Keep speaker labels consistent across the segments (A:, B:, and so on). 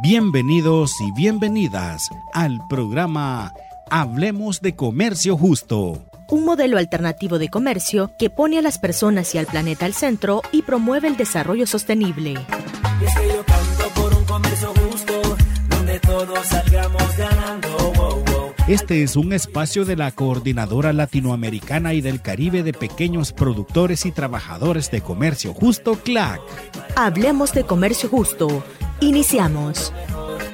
A: Bienvenidos y bienvenidas al programa Hablemos de Comercio Justo.
B: Un modelo alternativo de comercio que pone a las personas y al planeta al centro y promueve el desarrollo sostenible.
C: por un comercio justo, donde todos salgamos ganando.
A: Este es un espacio de la Coordinadora Latinoamericana y del Caribe de Pequeños Productores y Trabajadores de Comercio Justo, CLAC.
B: Hablemos de Comercio Justo. Iniciamos.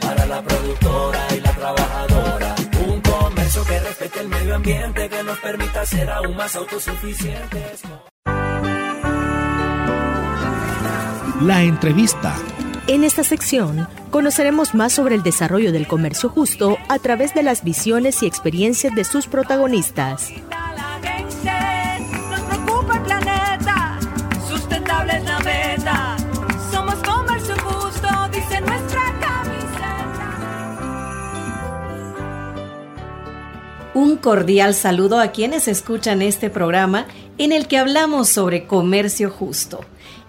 C: Para la productora y la trabajadora. Un comercio que respete el medio ambiente, que nos permita ser aún más autosuficientes.
A: La entrevista
B: en esta sección conoceremos más sobre el desarrollo del comercio justo a través de las visiones y experiencias de sus protagonistas.
D: Un cordial saludo a quienes escuchan este programa en el que hablamos sobre comercio justo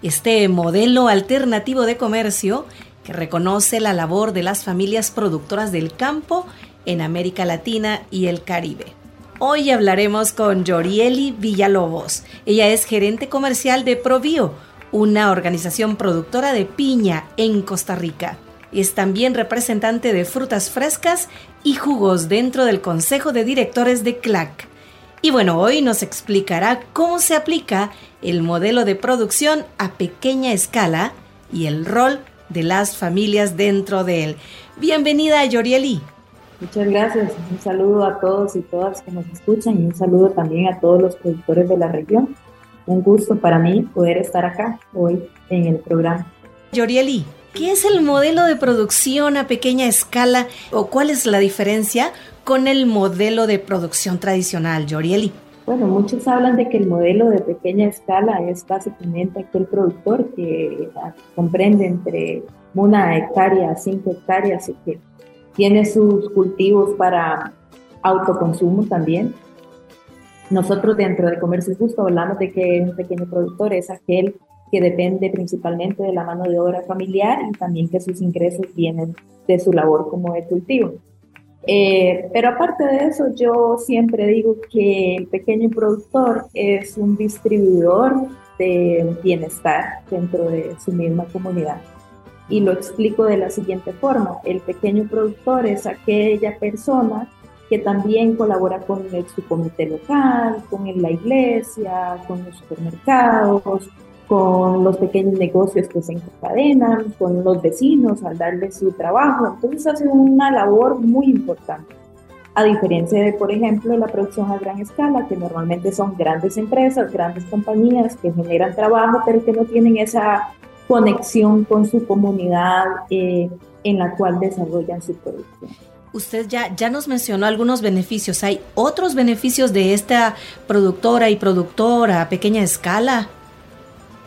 D: este modelo alternativo de comercio que reconoce la labor de las familias productoras del campo en América Latina y el Caribe. Hoy hablaremos con Yorieli Villalobos. Ella es gerente comercial de Provio, una organización productora de piña en Costa Rica. Es también representante de frutas frescas y jugos dentro del Consejo de Directores de CLAC. Y bueno, hoy nos explicará cómo se aplica el modelo de producción a pequeña escala y el rol de las familias dentro de él. Bienvenida, Yorieli.
E: Muchas gracias. Un saludo a todos y todas que nos escuchan y un saludo también a todos los productores de la región. Un gusto para mí poder estar acá hoy en el programa.
D: Yorieli, ¿qué es el modelo de producción a pequeña escala o cuál es la diferencia con el modelo de producción tradicional, Yorieli?
E: Bueno, muchos hablan de que el modelo de pequeña escala es básicamente aquel productor que comprende entre una hectárea a cinco hectáreas y que tiene sus cultivos para autoconsumo también. Nosotros dentro de Comercio Justo hablamos de que un pequeño productor es aquel que depende principalmente de la mano de obra familiar y también que sus ingresos vienen de su labor como de cultivo. Eh, pero aparte de eso, yo siempre digo que el pequeño productor es un distribuidor de bienestar dentro de su misma comunidad. Y lo explico de la siguiente forma. El pequeño productor es aquella persona que también colabora con el, su comité local, con la iglesia, con los supermercados, con los pequeños negocios que se encadenan, con los vecinos al darles su trabajo. Entonces hacen una labor muy importante. A diferencia de, por ejemplo, la producción a gran escala, que normalmente son grandes empresas, grandes compañías que generan trabajo, pero que no tienen esa conexión con su comunidad eh, en la cual desarrollan su producción.
D: Usted ya, ya nos mencionó algunos beneficios. ¿Hay otros beneficios de esta productora y productora a pequeña escala?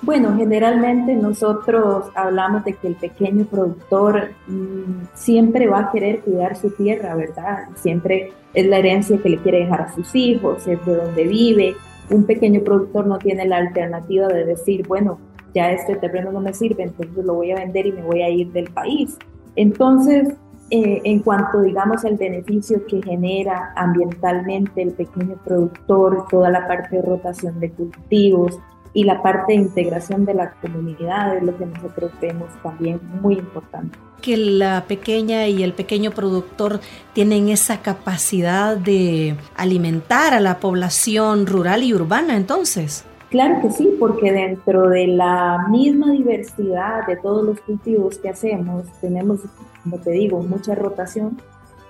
E: Bueno, generalmente nosotros hablamos de que el pequeño productor mm, siempre va a querer cuidar su tierra, ¿verdad? Siempre es la herencia que le quiere dejar a sus hijos, es de donde vive. Un pequeño productor no tiene la alternativa de decir, bueno, ya este terreno no me sirve, entonces lo voy a vender y me voy a ir del país. Entonces, eh, en cuanto, digamos, al beneficio que genera ambientalmente el pequeño productor, toda la parte de rotación de cultivos, y la parte de integración de la comunidad es lo que nosotros vemos también muy importante.
D: Que la pequeña y el pequeño productor tienen esa capacidad de alimentar a la población rural y urbana entonces.
E: Claro que sí, porque dentro de la misma diversidad de todos los cultivos que hacemos, tenemos, como te digo, mucha rotación,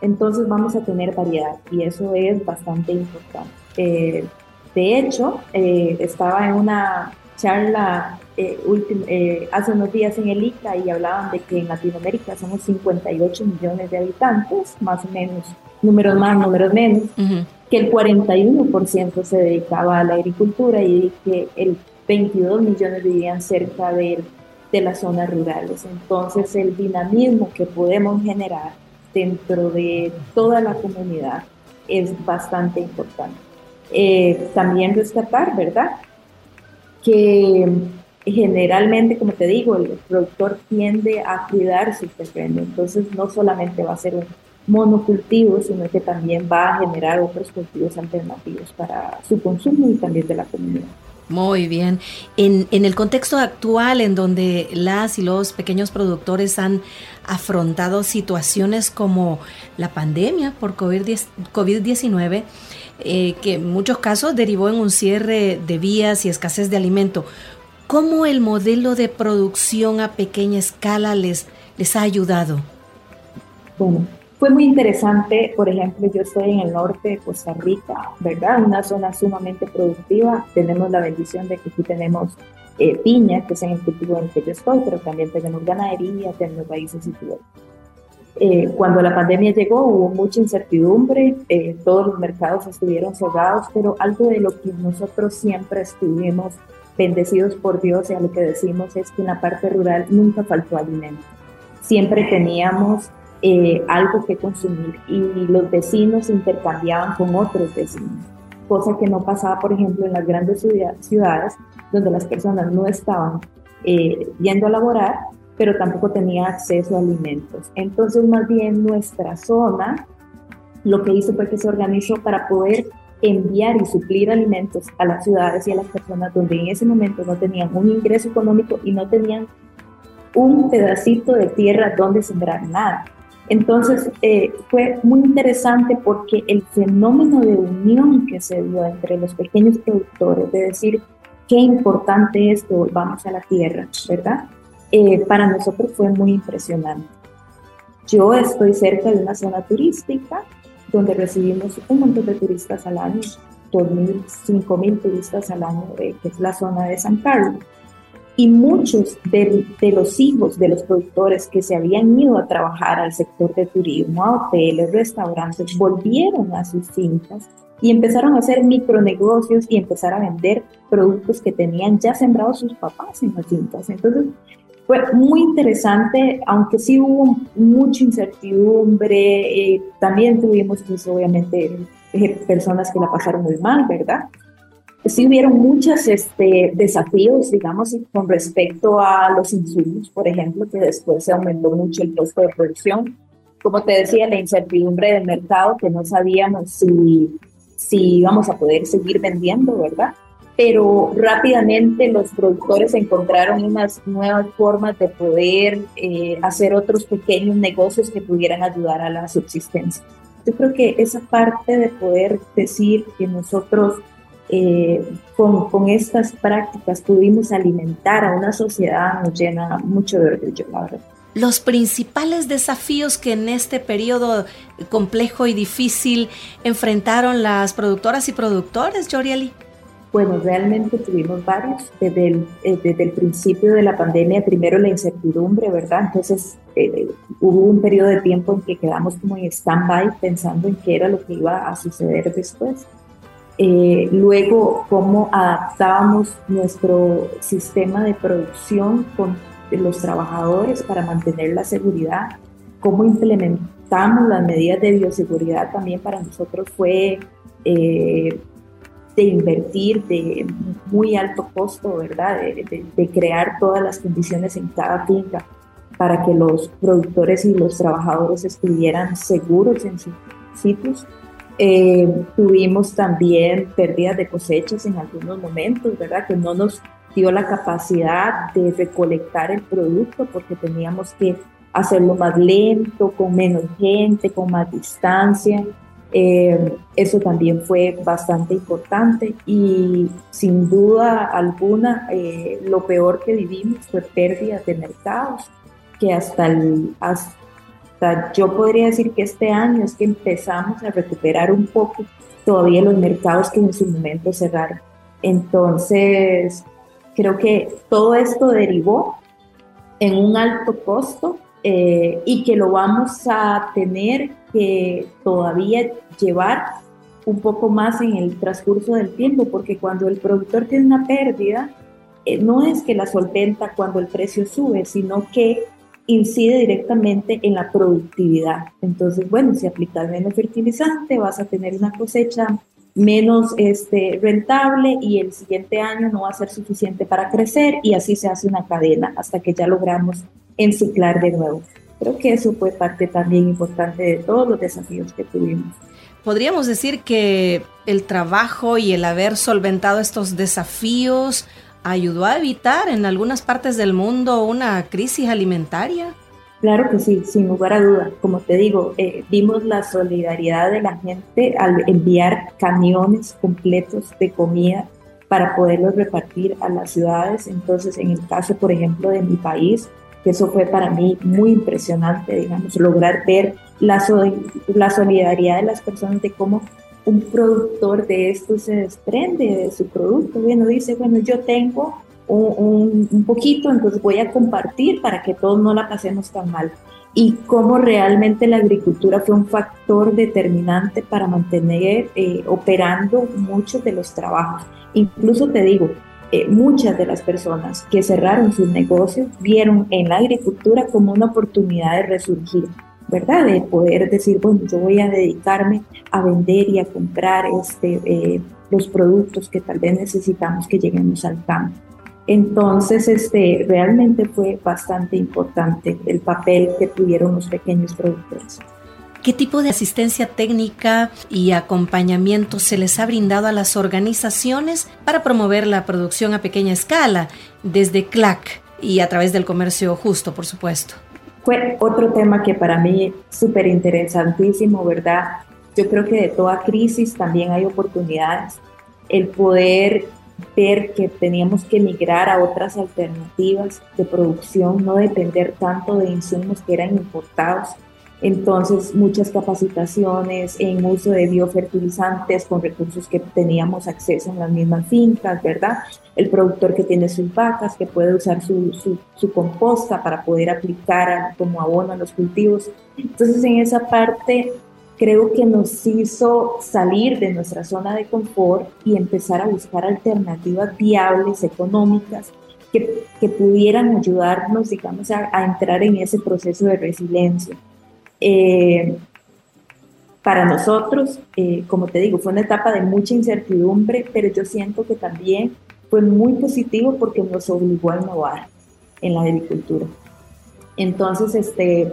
E: entonces vamos a tener variedad y eso es bastante importante. Eh, de hecho, eh, estaba en una charla eh, eh, hace unos días en el ICA y hablaban de que en Latinoamérica somos 58 millones de habitantes, más o menos, números más, números menos, que el 41% se dedicaba a la agricultura y que el 22 millones vivían cerca de, de las zonas rurales. Entonces, el dinamismo que podemos generar dentro de toda la comunidad es bastante importante. Eh, también rescatar, ¿verdad? Que generalmente, como te digo, el productor tiende a cuidar su terreno, entonces no solamente va a ser un monocultivo, sino que también va a generar otros cultivos alternativos para su consumo y también de la comunidad.
D: Muy bien. En, en, el contexto actual en donde las y los pequeños productores han afrontado situaciones como la pandemia por COVID-19, eh, que en muchos casos derivó en un cierre de vías y escasez de alimento, ¿cómo el modelo de producción a pequeña escala les, les ha ayudado?
E: Bueno, fue muy interesante, por ejemplo, yo estoy en el norte de Costa Rica, ¿verdad? Una zona sumamente productiva. Tenemos la bendición de que aquí tenemos eh, piña, que es en el cultivo en el que yo estoy, pero también tenemos ganadería, tenemos raíces y todo. Eh, cuando la pandemia llegó hubo mucha incertidumbre, eh, todos los mercados estuvieron cerrados, pero algo de lo que nosotros siempre estuvimos bendecidos por Dios y a lo que decimos es que en la parte rural nunca faltó alimento. Siempre teníamos eh, algo que consumir y los vecinos intercambiaban con otros vecinos, cosa que no pasaba, por ejemplo, en las grandes ciudades donde las personas no estaban eh, yendo a laborar, pero tampoco tenían acceso a alimentos. Entonces, más bien nuestra zona lo que hizo fue que se organizó para poder enviar y suplir alimentos a las ciudades y a las personas donde en ese momento no tenían un ingreso económico y no tenían un pedacito de tierra donde sembrar nada. Entonces eh, fue muy interesante porque el fenómeno de unión que se dio entre los pequeños productores, de decir qué importante es que volvamos a la tierra, ¿verdad? Eh, para nosotros fue muy impresionante. Yo estoy cerca de una zona turística donde recibimos un montón de turistas al año, 2.000, 5.000 turistas al año, eh, que es la zona de San Carlos y muchos de, los hijos de los productores que se habían ido a trabajar al sector de turismo, a hoteles, restaurantes, volvieron a sus fincas y empezaron a hacer micronegocios y empezar a vender productos que tenían ya sembrados sus papás en las fincas. Entonces, fue muy interesante, aunque sí hubo mucha incertidumbre, eh, también tuvimos pues obviamente eh, personas que la pasaron muy mal, ¿verdad? Sí hubieron muchos este, desafíos, digamos, con respecto a los insumos, por ejemplo, que después se aumentó mucho el costo de producción. Como te decía, la incertidumbre del mercado, que no sabíamos si, si íbamos a poder seguir vendiendo, ¿verdad? Pero rápidamente los productores encontraron unas nuevas formas de poder eh, hacer otros pequeños negocios que pudieran ayudar a la subsistencia. Yo creo que esa parte de poder decir que nosotros eh, con, con, estas prácticas pudimos alimentar a una sociedad nos llena mucho de orgullo, la verdad.
D: Los principales desafíos que en este periodo complejo y difícil enfrentaron las productoras y productores, Yorieli.
E: Bueno, realmente tuvimos varios. Desde el, eh, desde el principio de la pandemia, primero la incertidumbre, ¿verdad? Entonces eh, hubo un periodo de tiempo en que quedamos como en stand-by pensando en qué era lo que iba a suceder después. Eh, luego, cómo adaptábamos nuestro sistema de producción con los trabajadores para mantener la seguridad, cómo implementamos las medidas de bioseguridad también para nosotros fue eh, de invertir de muy alto costo, ¿verdad? De, de, crear todas las condiciones en cada finca para que los productores y los trabajadores estuvieran seguros en sus sitios eh, tuvimos también pérdidas de cosechas en algunos momentos, ¿verdad? Que no nos dio la capacidad de recolectar el producto porque teníamos que hacerlo más lento, con menos gente, con más distancia. Eh, eso también fue bastante importante y sin duda alguna eh, lo peor que vivimos fue pérdida de mercados que hasta, el, hasta yo podría decir que este año es que empezamos a recuperar un poco todavía los mercados que en su momento cerraron. Entonces, creo que todo esto derivó en un alto costo eh, y que lo vamos a tener que todavía llevar un poco más en el transcurso del tiempo, porque cuando el productor tiene una pérdida, eh, no es que la solventa cuando el precio sube, sino que incide directamente en la productividad. Entonces, bueno, si aplicas menos fertilizante, vas a tener una cosecha menos este, rentable y el siguiente año no va a ser suficiente para crecer y así se hace una cadena hasta que ya logramos enciclar de nuevo. Creo que eso fue parte también importante de todos los desafíos que tuvimos.
D: Podríamos decir que el trabajo y el haber solventado estos desafíos ayudó a evitar en algunas partes del mundo una crisis alimentaria.
E: Claro que sí, sin lugar a duda. Como te digo, eh, vimos la solidaridad de la gente al enviar camiones completos de comida para poderlos repartir a las ciudades. Entonces, en el caso, por ejemplo, de mi país, eso fue para mí muy impresionante, digamos, lograr ver la, la solidaridad de las personas de cómo un productor de esto se desprende de su producto. Bueno, dice, bueno, yo tengo un, un, poquito, entonces voy a compartir para que todos no la pasemos tan mal. Y cómo realmente la agricultura fue un factor determinante para mantener eh, operando muchos de los trabajos. Incluso te digo, eh, muchas de las personas que cerraron sus negocios vieron en la agricultura como una oportunidad de resurgir, ¿verdad? De poder decir, bueno, yo voy a dedicarme a vender y a comprar este, eh, los productos que tal vez necesitamos que lleguemos al campo. Entonces, este, realmente fue bastante importante el papel que tuvieron los pequeños productores.
D: ¿Qué tipo de asistencia técnica y acompañamiento se les ha brindado a las organizaciones para promover la producción a pequeña escala desde CLAC y a través del comercio justo, por supuesto?
E: Fue otro tema que para mí súper interesantísimo, ¿verdad? Yo creo que de toda crisis también hay oportunidades. El poder ver que teníamos que migrar a otras alternativas de producción, no depender tanto de insumos que eran importados entonces, muchas capacitaciones en uso de biofertilizantes con recursos que teníamos acceso en las mismas fincas, ¿verdad? El productor que tiene sus vacas, que puede usar su, su, composta para poder aplicar como abono a los cultivos. Entonces, en esa parte, creo que nos hizo salir de nuestra zona de confort y empezar a buscar alternativas viables, económicas, que, que pudieran ayudarnos, digamos, a, a entrar en ese proceso de resiliencia. Eh, para nosotros, eh, como te digo, fue una etapa de mucha incertidumbre, pero yo siento que también fue muy positivo porque nos obligó a innovar en la agricultura. Entonces, este,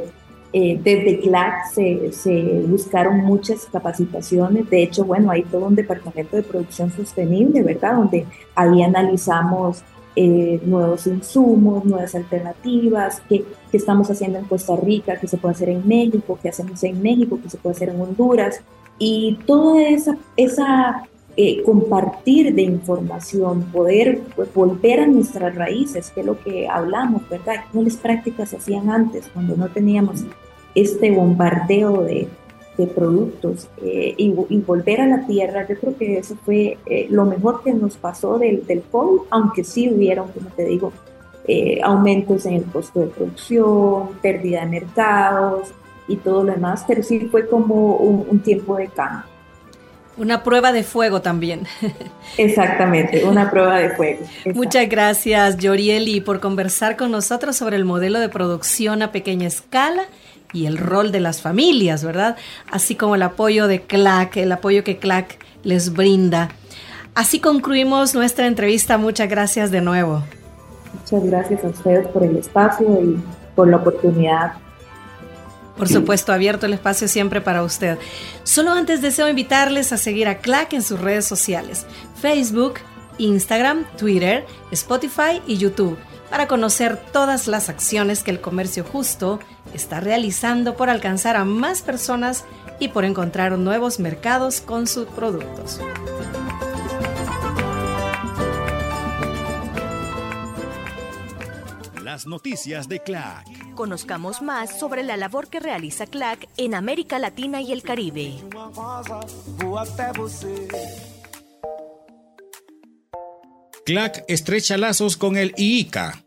E: eh, desde CLAC se, se, buscaron muchas capacitaciones. De hecho, bueno, hay todo un departamento de producción sostenible, ¿verdad? Donde ahí analizamos eh, nuevos insumos, nuevas alternativas, qué, estamos haciendo en Costa Rica, qué se puede hacer en México, qué hacemos en México, qué se puede hacer en Honduras. Y toda esa, esa eh, compartir de información, poder pues, volver a nuestras raíces, que es lo que hablamos, ¿verdad? ¿Cuáles prácticas se hacían antes cuando no teníamos este bombardeo de, de productos eh, y, volver a la tierra, yo creo que eso fue eh, lo mejor que nos pasó del, del COVID, aunque sí hubieron, como te digo, eh, aumentos en el costo de producción, pérdida de mercados y todo lo demás, pero sí fue como un, tiempo de cambio.
D: Una prueba de fuego también.
E: Exactamente, una prueba de fuego.
D: Muchas gracias, Yorieli, por conversar con nosotros sobre el modelo de producción a pequeña escala y el rol de las familias, ¿verdad? Así como el apoyo de CLAC, el apoyo que CLAC les brinda. Así concluimos nuestra entrevista. Muchas gracias de nuevo.
E: Muchas gracias a ustedes por el espacio y por la oportunidad.
D: Por supuesto, abierto el espacio siempre para usted. Solo antes deseo invitarles a seguir a CLAC en sus redes sociales, Facebook, Instagram, Twitter, Spotify y YouTube para conocer todas las acciones que el comercio justo está realizando por alcanzar a más personas y por encontrar nuevos mercados con sus productos.
A: Las noticias de CLAC.
B: Conozcamos más sobre la labor que realiza CLAC en América Latina y el Caribe.
A: CLAC estrecha lazos con el IICA.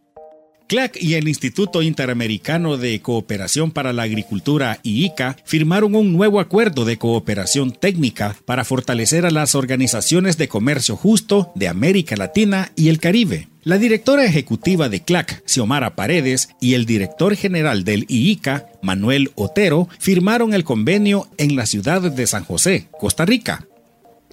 A: CLAC y el Instituto Interamericano de Cooperación para la Agricultura, IICA, firmaron un nuevo acuerdo de cooperación técnica para fortalecer a las organizaciones de comercio justo de América Latina y el Caribe. La directora ejecutiva de CLAC, Xiomara Paredes, y el director general del IICA, Manuel Otero, firmaron el convenio en la ciudad de San José, Costa Rica.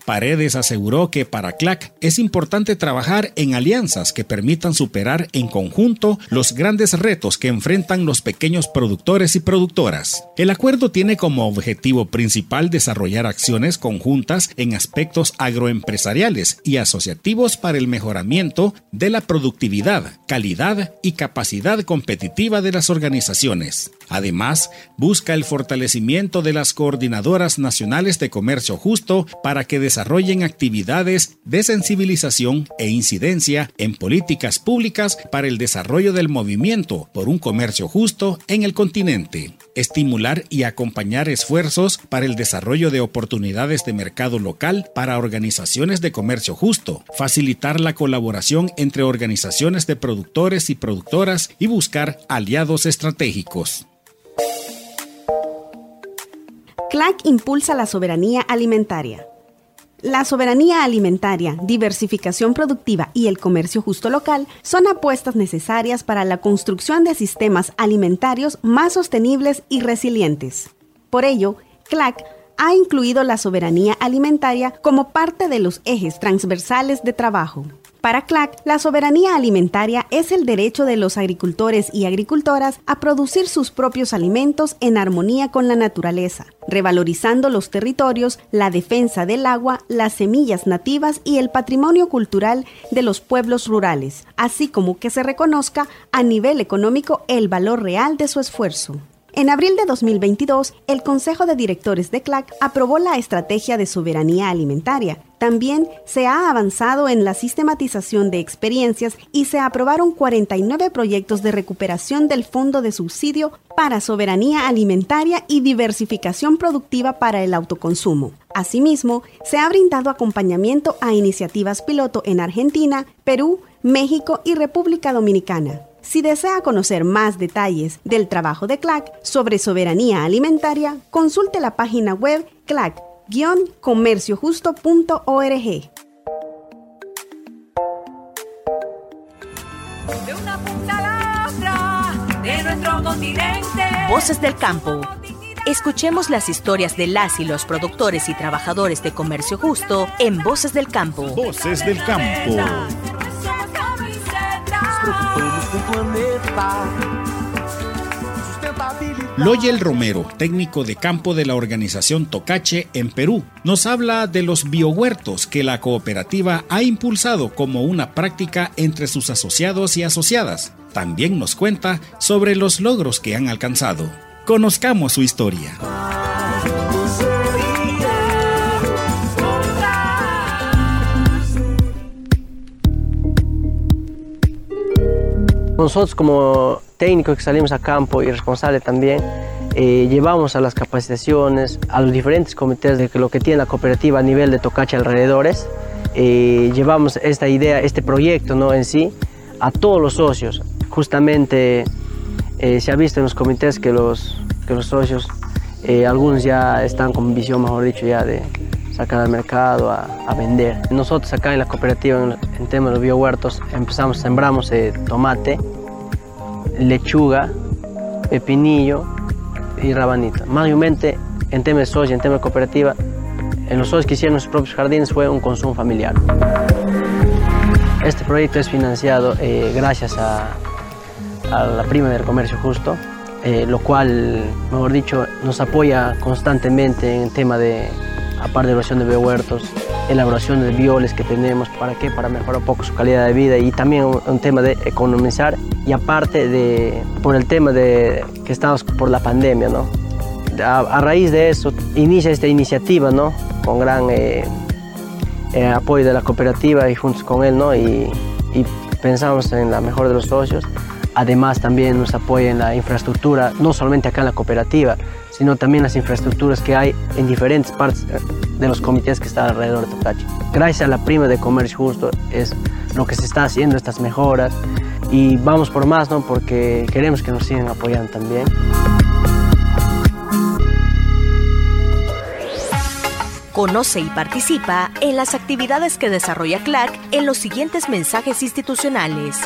A: Paredes aseguró que para CLAC es importante trabajar en alianzas que permitan superar en conjunto los grandes retos que enfrentan los pequeños productores y productoras. El acuerdo tiene como objetivo principal desarrollar acciones conjuntas en aspectos agroempresariales y asociativos para el mejoramiento de la productividad, calidad y capacidad competitiva de las organizaciones. Además, busca el fortalecimiento de las coordinadoras nacionales de comercio justo para que desarrollen actividades de sensibilización e incidencia en políticas públicas para el desarrollo del movimiento por un comercio justo en el continente estimular y acompañar esfuerzos para el desarrollo de oportunidades de mercado local para organizaciones de comercio justo, facilitar la colaboración entre organizaciones de productores y productoras y buscar aliados estratégicos.
F: CLAC impulsa la soberanía alimentaria. La soberanía alimentaria, diversificación productiva y el comercio justo local son apuestas necesarias para la construcción de sistemas alimentarios más sostenibles y resilientes. Por ello, CLAC ha incluido la soberanía alimentaria como parte de los ejes transversales de trabajo. Para CLAC, la soberanía alimentaria es el derecho de los agricultores y agricultoras a producir sus propios alimentos en armonía con la naturaleza, revalorizando los territorios, la defensa del agua, las semillas nativas y el patrimonio cultural de los pueblos rurales, así como que se reconozca a nivel económico el valor real de su esfuerzo. En abril de 2022, el Consejo de Directores de CLAC aprobó la Estrategia de Soberanía Alimentaria. También se ha avanzado en la sistematización de experiencias y se aprobaron 49 proyectos de recuperación del Fondo de Subsidio para Soberanía Alimentaria y Diversificación Productiva para el Autoconsumo. Asimismo, se ha brindado acompañamiento a iniciativas piloto en Argentina, Perú, México y República Dominicana. Si desea conocer más detalles del trabajo de CLAC sobre soberanía alimentaria, consulte la página web clac-comerciojusto.org.
B: De una punta a la otra de nuestro continente. Voces del campo. Escuchemos las historias de las y los productores y trabajadores de comercio justo en Voces del Campo.
A: Voces del Campo. Loyel Romero, técnico de campo de la organización Tocache en Perú, nos habla de los biohuertos que la cooperativa ha impulsado como una práctica entre sus asociados y asociadas. También nos cuenta sobre los logros que han alcanzado. Conozcamos su historia.
G: Nosotros como técnicos que salimos a campo y responsables también, eh, llevamos a las capacitaciones, a los diferentes comités de lo que tiene la cooperativa a nivel de Tocache alrededores, eh, llevamos esta idea, este proyecto ¿no? en sí, a todos los socios. Justamente eh, se ha visto en los comités que los, que los socios, algunos ya están con visión, mejor dicho, ya de, sacar al mercado a, vender. Nosotros acá en la cooperativa, en, en tema de los biohuertos, empezamos, sembramos eh, tomate, lechuga, pepinillo y rabanito. Mayormente en tema de soya, en tema de cooperativa, en los socios que hicieron sus propios jardines fue un consumo familiar. Este proyecto es financiado eh, gracias a, la prima del comercio justo, eh, lo cual, mejor dicho, nos apoya constantemente en tema de aparte de elaboración de biohuertos, elaboración de violes que tenemos, ¿para qué? Para mejorar un poco su calidad de vida y también un, tema de economizar y aparte de, por el tema de que estamos por la pandemia, ¿no? A, raíz de eso inicia esta iniciativa, ¿no? Con gran eh, eh, apoyo de la cooperativa y juntos con él, ¿no? Y, y pensamos en la mejor de los socios. Además también nos apoya en la infraestructura, no solamente acá en la cooperativa, sino también las infraestructuras que hay en diferentes partes de los comités que están alrededor de Tocache. Gracias a la prima de comercio justo es lo que se está haciendo, estas mejoras, y vamos por más, ¿no? porque queremos que nos sigan apoyando también.
B: Conoce y participa en las actividades que desarrolla CLAC en los siguientes mensajes institucionales.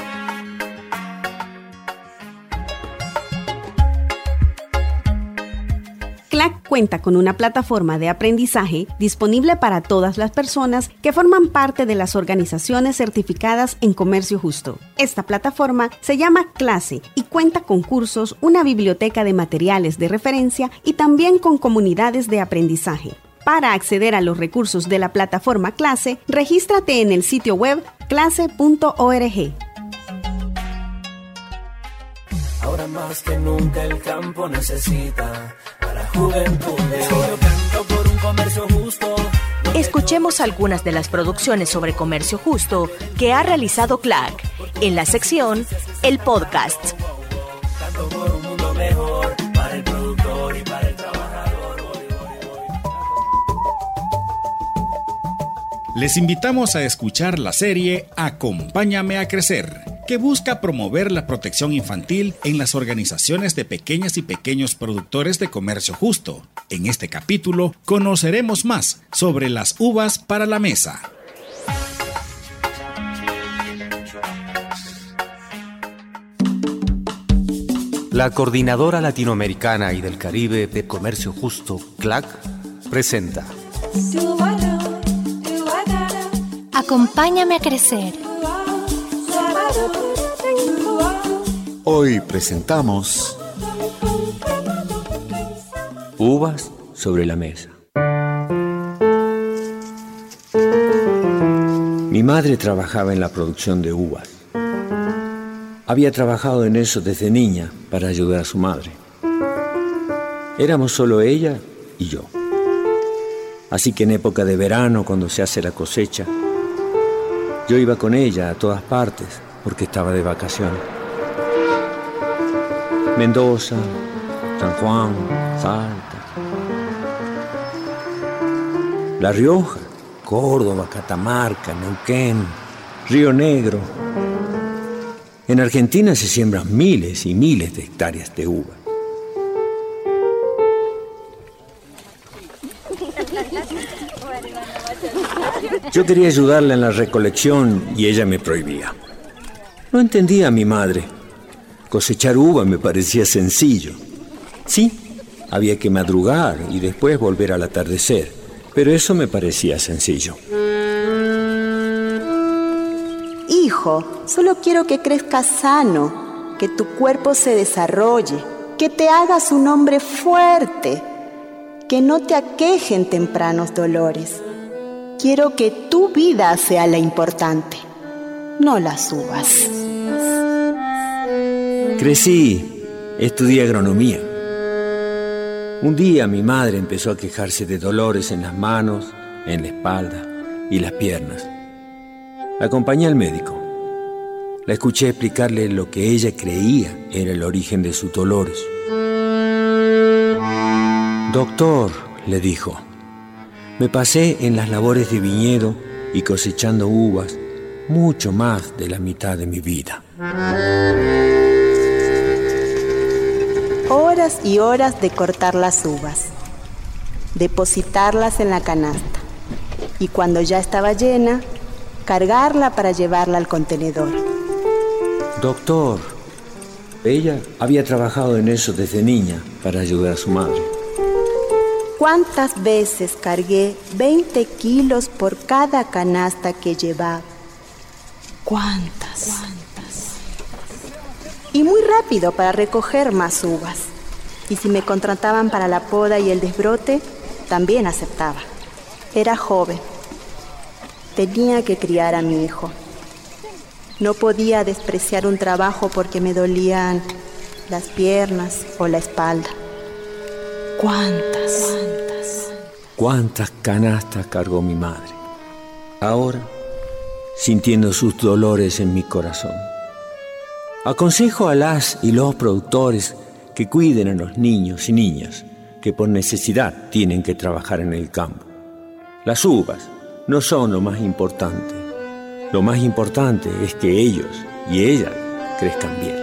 F: Cuenta con una plataforma de aprendizaje disponible para todas las personas que forman parte de las organizaciones certificadas en comercio justo. Esta plataforma se llama Clase y cuenta con cursos, una biblioteca de materiales de referencia y también con comunidades de aprendizaje. Para acceder a los recursos de la plataforma Clase, regístrate en el sitio web clase.org.
C: Ahora más que nunca el campo necesita
B: Escuchemos algunas de las producciones sobre comercio justo que ha realizado CLAC en la sección El Podcast.
A: Les invitamos a escuchar la serie Acompáñame a Crecer que busca promover la protección infantil en las organizaciones de pequeñas y pequeños productores de comercio justo. En este capítulo conoceremos más sobre las uvas para la mesa.
H: La Coordinadora Latinoamericana y del Caribe de Comercio Justo, CLAC, presenta.
I: Acompáñame a crecer
J: Hoy presentamos
H: Uvas sobre la mesa. Mi madre trabajaba en la producción de uvas. Había trabajado en eso desde niña para ayudar a su madre. Éramos solo ella y yo. Así que en época de verano, cuando se hace la cosecha, yo iba con ella a todas partes porque estaba de vacaciones. Mendoza, San Juan, Salta, La Rioja, Córdoba, Catamarca, Neuquén, Río Negro. En Argentina se siembran miles y miles de hectáreas de uva. Yo quería ayudarla en la recolección y ella me prohibía. No entendía a mi madre. Cosechar uva me parecía sencillo. Sí, había que madrugar y después volver al atardecer, pero eso me parecía sencillo.
K: Hijo, solo quiero que crezcas sano, que tu cuerpo se desarrolle, que te hagas un hombre fuerte, que no te aquejen tempranos dolores. Quiero que tu vida sea la importante, no las uvas.
H: Crecí, estudié agronomía. Un día mi madre empezó a quejarse de dolores en las manos, en la espalda y las piernas. La acompañé al médico. La escuché explicarle lo que ella creía era el origen de sus dolores. Doctor, le dijo, me pasé en las labores de viñedo y cosechando uvas mucho más de la mitad de mi vida.
K: horas y horas de cortar las uvas, depositarlas en la canasta y cuando ya estaba llena, cargarla para llevarla al contenedor.
H: Doctor, ella había trabajado en eso desde niña para ayudar a su madre.
K: ¿Cuántas veces cargué 20 kilos por cada canasta que llevaba? ¿Cuántas? ¿Cuántas? Y muy rápido para recoger más uvas. Y si me contrataban para la poda y el desbrote, también aceptaba. Era joven. Tenía que criar a mi hijo. No podía despreciar un trabajo porque me dolían las piernas o la espalda. ¿Cuántas? ¿Cuántas?
H: ¿Cuántas canastas cargó mi madre? Ahora, sintiendo sus dolores en mi corazón. Aconsejo a las y los productores que cuiden a los niños y niñas que por necesidad tienen que trabajar en el campo. Las uvas no son lo más importante. Lo más importante es que ellos y ellas crezcan bien.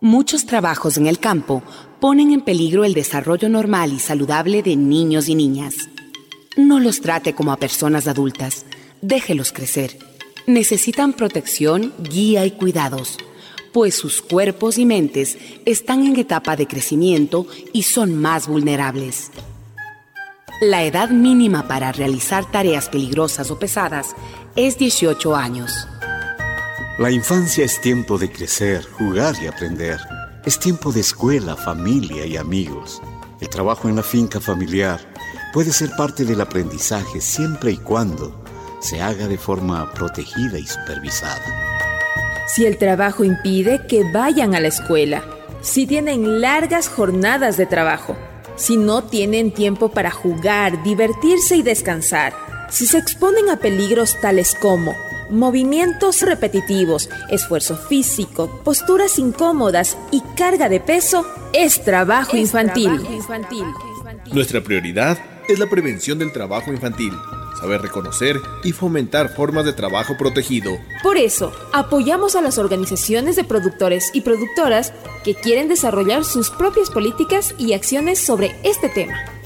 L: Muchos trabajos en el campo ponen en peligro el desarrollo normal y saludable de niños y niñas. No los trate como a personas adultas. Déjelos crecer. Necesitan protección, guía y cuidados pues sus cuerpos y mentes están en etapa de crecimiento y son más vulnerables. La edad mínima para realizar tareas peligrosas o pesadas es 18 años.
I: La infancia es tiempo de crecer, jugar y aprender. Es tiempo de escuela, familia y amigos. El trabajo en la finca familiar puede ser parte del aprendizaje siempre y cuando se haga de forma protegida y supervisada.
J: Si el trabajo impide que vayan a la escuela, si tienen largas jornadas de trabajo, si no tienen tiempo para jugar, divertirse y descansar, si se exponen a peligros tales como movimientos repetitivos, esfuerzo físico, posturas incómodas y carga de peso, es trabajo, infantil.
M: Nuestra prioridad es la prevención del trabajo infantil saber reconocer y fomentar formas de trabajo protegido.
J: Por eso, apoyamos a las organizaciones de productores y productoras que quieren desarrollar sus propias políticas y acciones sobre este tema.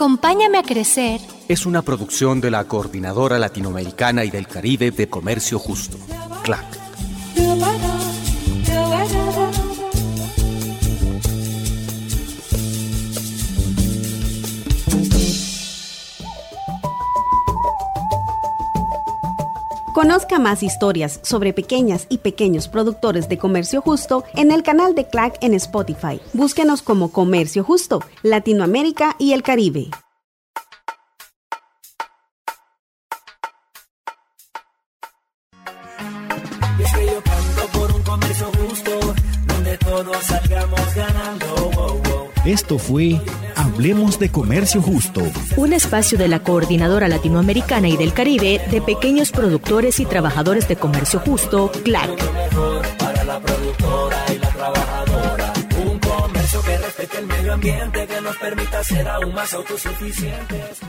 B: Acompáñame a crecer
N: es una producción de la Coordinadora Latinoamericana y del Caribe de Comercio Justo, CLAC.
F: Conozca más historias sobre pequeñas y pequeños productores de comercio justo en el canal de CLAC en Spotify. Búsquenos como Comercio Justo, Latinoamérica y el Caribe.
A: Esto fue Hablemos de Comercio Justo.
B: Un espacio de la Coordinadora Latinoamericana y del Caribe de pequeños productores y trabajadores de comercio justo, CLAC.
C: Para la productora y la trabajadora. Un comercio que respete el medio ambiente, que nos permita ser aún más autosuficientes.